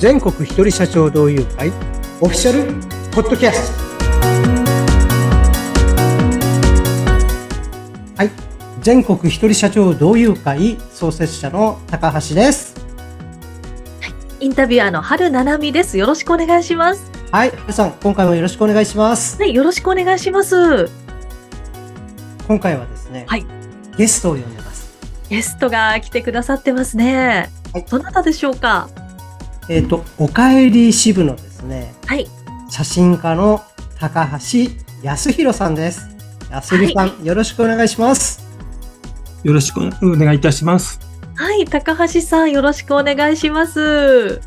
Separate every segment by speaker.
Speaker 1: 全国一人社長同友会オフィシャルポッドキャスト。はい。全国一人社長同友会創設者の高橋です。
Speaker 2: インタビュアーの春七海です。よろしくお願いします。
Speaker 1: はい。春さん今回もよろしくお願いします。
Speaker 2: はい、よろしくお願いします。
Speaker 1: 今回はですね、
Speaker 2: はい。
Speaker 1: ゲストを呼んでます。
Speaker 2: ゲストが来てくださってますね。
Speaker 1: はい。
Speaker 2: どなたでしょうか？
Speaker 1: えっ、とおかえり支部のですね
Speaker 2: はい。
Speaker 1: 写真家の高橋康弘さんです康弘さん、よろしくお願いします
Speaker 3: よろしくお願いいたします。
Speaker 2: はい、高橋さん、よろしくお願いします。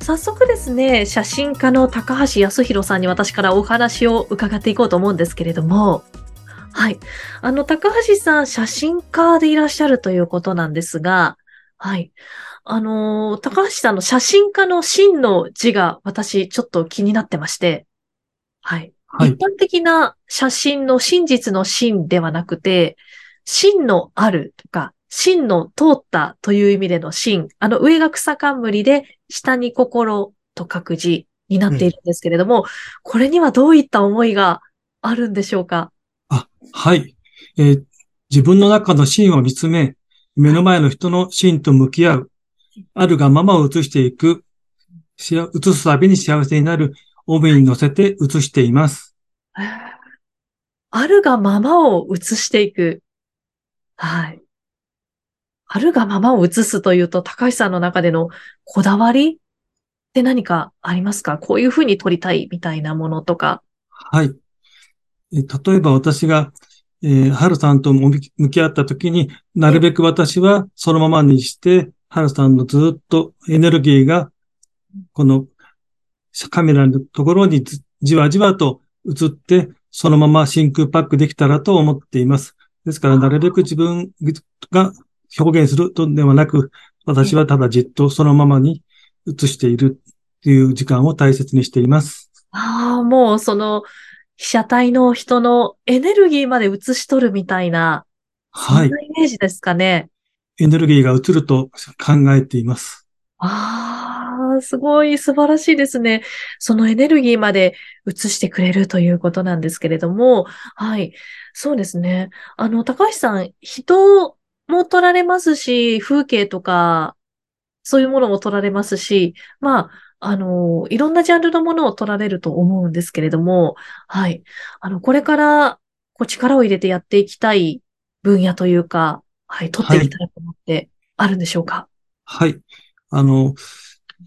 Speaker 2: 早速ですね、写真家の高橋康弘さんに私からお話を伺っていこうと思うんですけれども、はい。あの、高橋さん、写真家でいらっしゃるということなんですが、はい。あのー、高橋さんの写真家の真の字が私ちょっと気になってまして、はい。
Speaker 3: はい
Speaker 2: 一。般的な写真の真実の真ではなくて、真のあるとか、真の通ったという意味での真。あの上が草冠で下に心と書く字になっているんですけれども、これにはどういった思いがあるんでしょうか？
Speaker 3: はい。えー自分の中の芯を見つめ、目の前の人の芯と向き合う、あるがままを映していく、映すたびに幸せになる帯に乗せて映しています。
Speaker 2: あるがままを映していく。はい。あるがままを映すというと、高橋さんの中でのこだわりって何かありますか？こういうふうに撮りたいみたいなものとか。
Speaker 3: はい。えー例えば私が、えー、春さんと向き向き合った時になるべく私はそのままにして、春さんのずっとエネルギーが、このカメラのところにずじわじわと映って、そのまま真空パックできたらと思っています。ですから、なるべく自分が表現するとではなく、私はただじっとそのままに映しているという時間を大切にしています。
Speaker 2: ああ、もうその被写体の人のエネルギーまで映し取るみたいな、
Speaker 3: はい
Speaker 2: そん。なイメージですかね。
Speaker 3: エネルギーが映ると考えています。
Speaker 2: ああ、すごい素晴らしいですね。そのエネルギーまで映してくれるということなんですけれども、はい。そうですね。あの、高橋さん、人も撮られますし、風景とか、そういうものも撮られますし、まあ、あの、いろんなジャンルのものを撮られると思うんですけれども、はい。あの、これから、こう、力を入れてやっていきたい分野というか、はい、撮っていきたいものってあるんでしょうか？
Speaker 3: はい。あの、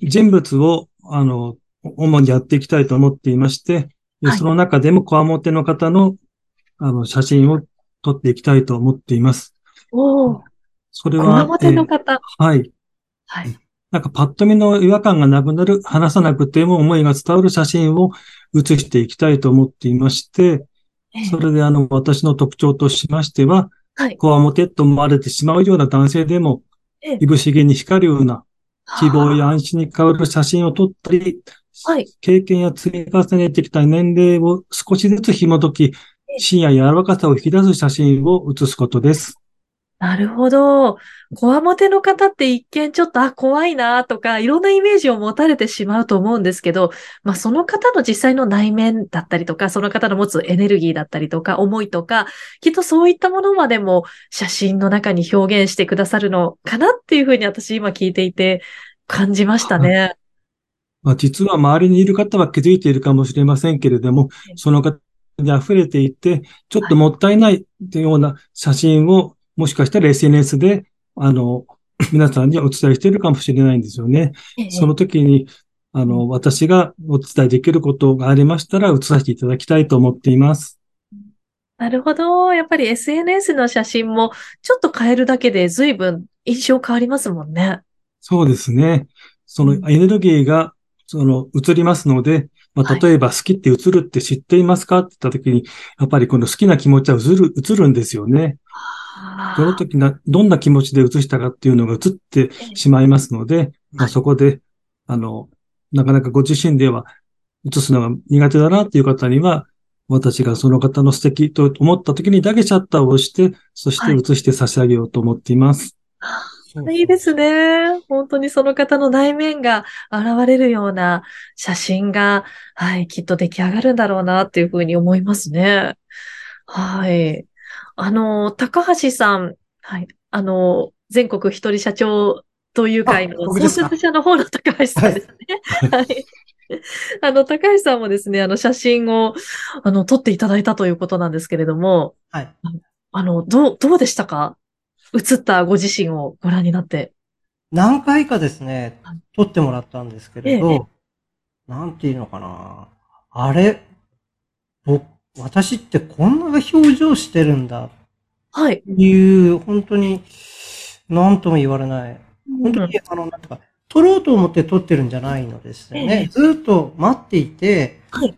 Speaker 3: 人物を、あの、主にやっていきたいと思っていまして、で
Speaker 2: はい
Speaker 3: その中でも、こわもての方の、あの、写真を撮っていきたいと思っています。
Speaker 2: おお、
Speaker 3: それは、
Speaker 2: こわもての
Speaker 3: えー
Speaker 2: 方。
Speaker 3: はい。
Speaker 2: はい。
Speaker 3: なんかパッと見の違和感がなくなる、話さなくても思いが伝わる写真を写していきたいと思っていまして、
Speaker 2: ええ
Speaker 3: それであの、私の特徴としましては、
Speaker 2: はい。
Speaker 3: こわもてと思われてしまうような男性でも
Speaker 2: ええ、
Speaker 3: いぶしげに光るような希望や安心に変わる写真を撮ったり、
Speaker 2: はい。
Speaker 3: 経験や積み重ねてきた年齢を少しずつ紐解き、芯や柔らかさを引き出す写真を写すことです。
Speaker 2: なるほど。こわもての方って一見ちょっと、あ、怖いなとか、いろんなイメージを持たれてしまうと思うんですけど、まあその方の実際の内面だったりとか、その方の持つエネルギーだったりとか、思いとか、きっとそういったものまでも写真の中に表現してくださるのかなっていうふうに私今聞いていて感じましたね。
Speaker 3: まあ、実は周りにいる方は気づいているかもしれませんけれども
Speaker 2: ええ、
Speaker 3: その方に溢れていて、ちょっともったいないというような写真を、もしかしたら SNS で、あの、皆さんにお伝えしているかもしれないんですよね。
Speaker 2: ええ
Speaker 3: その時に、あの、私がお伝えできることがありましたら、写させていただきたいと思っています。
Speaker 2: なるほど。やっぱり SNS の写真もちょっと変えるだけで随分印象変わりますもんね。
Speaker 3: そうですね。そのエネルギーが、その、映りますので、まあ、
Speaker 2: はい
Speaker 3: 例えば好きって映るって知っていますかって言った時に、やっぱりこの好きな気持ちは映る、映るんですよね。その時な、どんな気持ちで映したかっていうのが映ってしまいますので、まあ、そこで、あの、なかなかご自身では映すのが苦手だなっていう方には、私がその方の素敵と思った時にだけシャッターを押して、そして映して差し上げようと思っています。
Speaker 1: そう
Speaker 2: いいですね。本当にその方の内面が現れるような写真が、はい、きっと出来上がるんだろうなっていうふうに思いますね。はい。あの、高橋さん、はい、あの、全国一人社長という会の創設者の方の高橋さんですね。はい。あの、高橋さんもですね、あの、写真を、あの、撮っていただいたということなんですけれども、
Speaker 1: はい。
Speaker 2: あの、どう、どうでしたか？映ったご自身をご覧になって。
Speaker 1: 何回かですね
Speaker 2: はい、
Speaker 1: 撮ってもらったんですけれ
Speaker 2: ええ
Speaker 1: ど、なんていうのかな。あれ、僕、私ってこんな表情してるんだっ
Speaker 2: はい。
Speaker 1: ていう、本当に、なんとも言われない。本当に、あの、なんていうか、撮ろうと思って撮ってるんじゃないのですよ
Speaker 2: ええ
Speaker 1: ね。ずっと待っていて、
Speaker 2: はい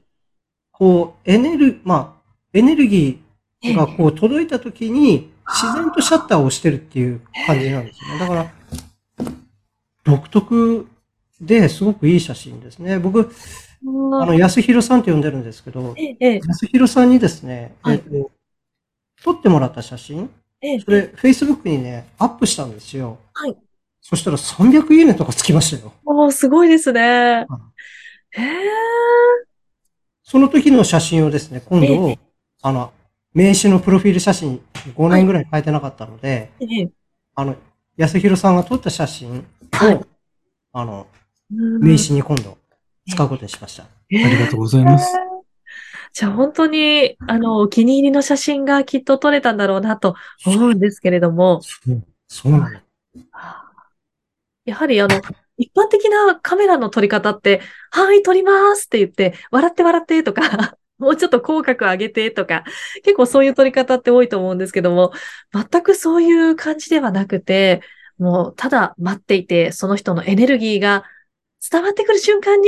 Speaker 1: こう、エネル、まあ、エネルギ
Speaker 2: ええ
Speaker 1: ーがこう届いた時に、自然とシャッターを押してるっていう感じなんですよね。だから、独特ですごくいい写真ですね。僕、あの、安弘さんって呼んでるんですけど、安弘さんにですね、
Speaker 2: はい。
Speaker 1: えっと、撮ってもらった写真、
Speaker 2: ええ
Speaker 1: それ、Facebook にね、アップしたんですよ。
Speaker 2: はい。
Speaker 1: そしたら300いいねとかつきましたよ。
Speaker 2: おー、すごいですね。へえ、
Speaker 1: その時の写真をですね、今
Speaker 2: え
Speaker 1: 度、あの、名刺のプロフィール写真5年ぐらい変えてなかったので、
Speaker 2: ええ、
Speaker 1: あの、安弘さんが撮った写真を、
Speaker 2: はい。
Speaker 1: あの、
Speaker 2: うん。
Speaker 1: 名刺に今度使うことにしました。
Speaker 3: ありがとうございます。
Speaker 2: じゃあ本当に、あの、お気に入りの写真がきっと撮れたんだろうなと思うんですけれども、
Speaker 1: そうそうなの。
Speaker 2: やはりあの、一般的なカメラの撮り方って、はい、撮りますって言って、笑って笑ってとか、もうちょっと口角上げてとか、結構そういう撮り方って多いと思うんですけども、全くそういう感じではなくて、もうただ待っていて、その人のエネルギーが伝わってくる瞬間に、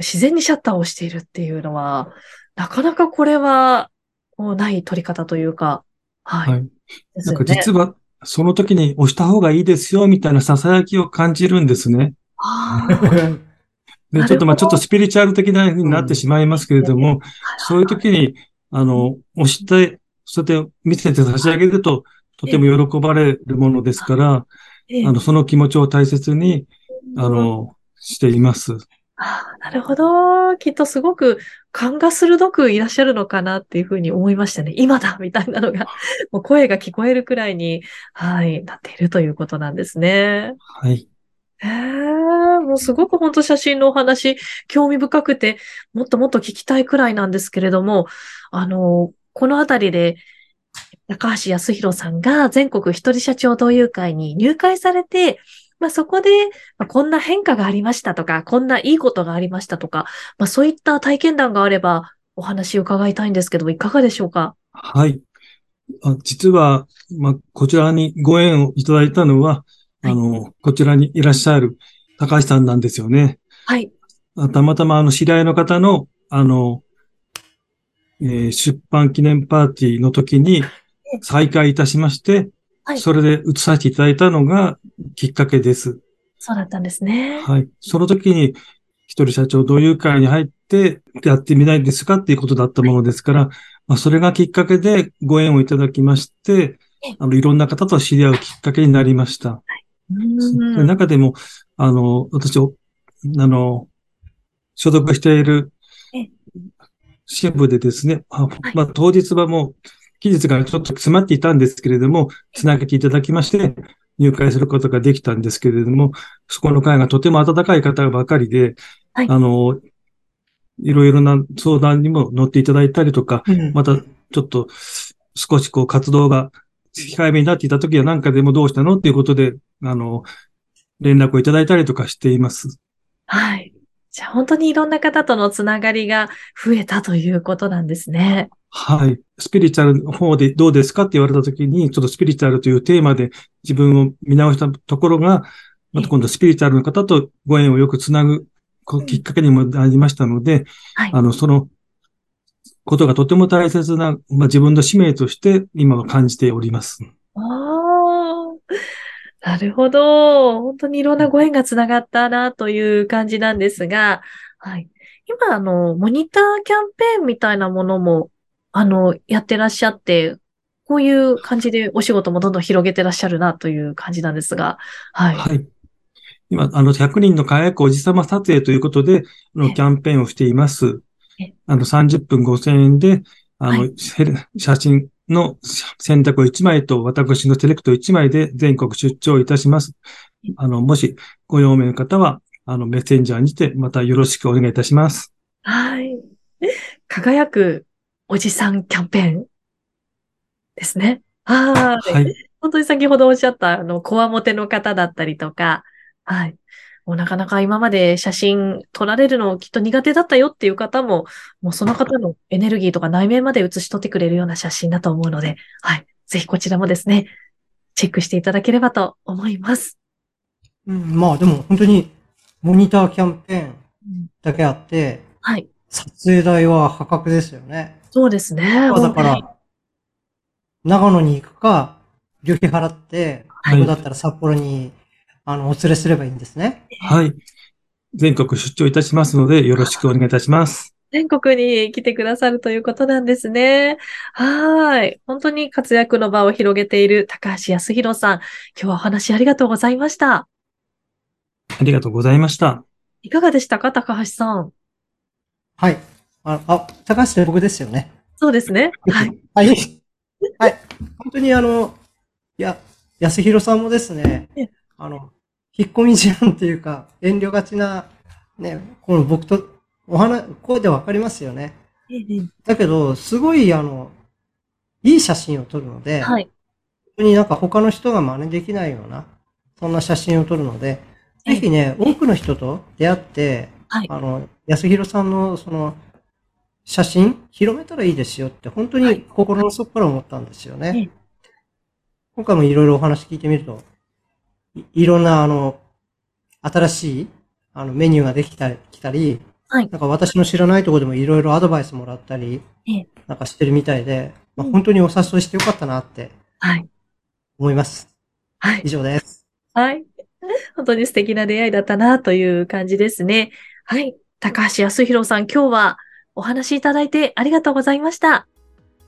Speaker 2: 自然にシャッターを押しているっていうのは、なかなかこれは、こうない撮り方というか、はい。
Speaker 3: はい。なんか実は、その時に押した方がいいですよ、みたいな囁きを感じるんですね。で、ちょっとまあちょっとスピリチュアル的な風になってしまいますけれども、そういう時に、あの、押して、そうやって見せて差し上げると、とても喜ばれるものですから、
Speaker 2: ええ
Speaker 3: あの、その気持ちを大切に、あの、しています。
Speaker 2: ああ、なるほど。きっとすごく勘が鋭くいらっしゃるのかなっていうふうに思いましたね。今だみたいなのが、もう声が聞こえるくらいに、はい、なっているということなんですね。
Speaker 3: はい。
Speaker 2: へえ、もうすごく本当写真のお話、興味深くて、もっともっと聞きたいくらいなんですけれども、あの、このあたりで、高橋康弘さんが全国一人社長同友会に入会されて、まあ、そこで、まあ、こんな変化がありましたとか、こんないいことがありましたとか、まあ、そういった体験談があれば、お話を伺いたいんですけど、いかがでしょうか？
Speaker 3: はい。あ実は、まあ、こちらにご縁をいただいたのは、
Speaker 2: はい
Speaker 3: あの、こちらにいらっしゃる高橋さんなんですよね。
Speaker 2: はい。
Speaker 3: あたまたまあの知り合いの方の、あの、えー出版記念パーティーの時に再会いたしまして、
Speaker 2: はい
Speaker 3: それで移させていただいたのがきっかけです。
Speaker 2: そうだったんですね。
Speaker 3: はい。その時に一人社長同友会に入ってやってみないですかっていうことだったものですから、まあ、それがきっかけでご縁をいただきまして
Speaker 2: ええ、
Speaker 3: あの、いろんな方と知り合うきっかけになりました。
Speaker 2: うん
Speaker 3: で中でも、あの、私、おあの、所属している
Speaker 2: ええ
Speaker 3: 支部でですね、あまあ、当日はもう、期日がちょっと詰まっていたんですけれども、つなげていただきまして、入会することができたんですけれども、そこの会がとても温かい方ばかりで、
Speaker 2: はい
Speaker 3: あの、いろいろな相談にも乗っていただいたりとか、
Speaker 1: うん
Speaker 3: またちょっと少しこう活動が控えめになっていた時は何かでもどうしたのっていうことで、あの、連絡をいただいたりとかしています。
Speaker 2: はい。じゃあ本当にいろんな方とのつながりが増えたということなんですね。
Speaker 3: はい。スピリチュアルの方でどうですかって言われた時に、ちょっとスピリチュアルというテーマで自分を見直したところが、また今度スピリチュアルの方とご縁をよくつなぐきっかけにもなりましたので、
Speaker 2: はい。
Speaker 3: あの、そのことがとても大切な、まあ、自分の使命として今は感じております。
Speaker 2: ああ、なるほど。本当にいろんなご縁がつながったなという感じなんですが、はい。今、あの、モニターキャンペーンみたいなものも、あの、やってらっしゃって、こういう感じでお仕事もどんどん広げてらっしゃるなという感じなんですが、はい。
Speaker 3: はい。今、あの、100人の輝くおじさま撮影ということで、あの、
Speaker 2: え
Speaker 3: キャンペーンをしています
Speaker 2: え。
Speaker 3: あの、30分5000円で、あ
Speaker 2: は
Speaker 3: の、せ写真の選択を1枚と私のセレクト1枚で全国出張いたします。あの、もしご用命の方は、あの、メッセンジャーにてまたよろしくお願いいたします。
Speaker 2: はい。輝くおじさんキャンペーンですね。はい。
Speaker 3: はい。
Speaker 2: 本当に先ほどおっしゃった、あの、こわもての方だったりとか、はい。もうなかなか今まで写真撮られるのきっと苦手だったよっていう方も、もうその方のエネルギーとか内面まで写し取ってくれるような写真だと思うので、はい。ぜひこちらもですね、チェックしていただければと思います。
Speaker 1: うん、まあでも本当にモニターキャンペーンだけあって、
Speaker 2: はい。
Speaker 1: 撮影代は破格ですよね。
Speaker 2: そうですね。
Speaker 1: まあだから、長野に行くか、旅費払って、
Speaker 3: はい
Speaker 1: 僕だったら札幌に、あの、お連れすればいいんですね。
Speaker 3: はい。全国出張いたしますので、よろしくお願いいたします。
Speaker 2: 全国に来てくださるということなんですね。はい。本当に活躍の場を広げている高橋康弘さん。今日はお話ありがとうございました。
Speaker 3: ありがとうございました。
Speaker 2: いかがでしたか高橋さん？
Speaker 1: はい。あ、あ高橋って僕ですよね。
Speaker 2: そうですね。はい。
Speaker 1: はい。はい。本当にあの、いや、安弘さんもですね
Speaker 2: え、
Speaker 1: あの、引っ込み思案っていうか、遠慮がちな、ね、この僕とお話、声でわかりますよね。だけど、すごいあの、いい写真を撮るので、
Speaker 2: はい。
Speaker 1: 本当になんか他の人が真似できないような、そんな写真を撮るので、
Speaker 2: ええ
Speaker 1: ぜひね、多くの人と出会って、
Speaker 2: はい
Speaker 1: あの、安弘さんのその、写真、広めたらいいですよって、本当に心の底から思ったんですよね。今回もいろいろお話聞いてみると、いいろんなあの、新しい、あの、メニューができたり、来たり、
Speaker 2: はい
Speaker 1: なんか私の知らないところでもいろいろアドバイスもらったり、
Speaker 2: ええ
Speaker 1: なんかしてるみたいで、まあ、
Speaker 2: うん
Speaker 1: 本当にお誘いしてよかったなって
Speaker 2: はい。
Speaker 1: 思います。
Speaker 2: はい
Speaker 1: 以。上です。
Speaker 2: はい。本当に素敵な出会いだったなという感じですね。はい。高橋康弘さん、今日はお話しいただいてありがとうございました。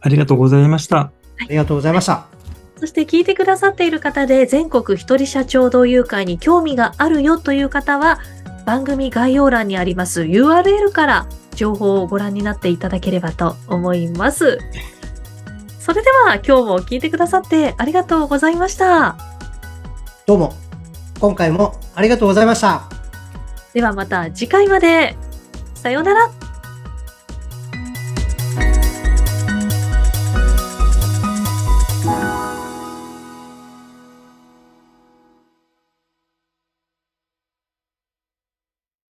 Speaker 3: ありがとうございました。
Speaker 1: ありがとうございました。
Speaker 2: そして聞いてくださっている方で全国一人社長同友会に興味があるよという方は番組概要欄にあります URL から情報をご覧になっていただければと思います。それでは今日も聞いてくださってありがとうございました。
Speaker 1: どうも、今回もありがとうございました。
Speaker 2: ではまた次回まで。さようなら。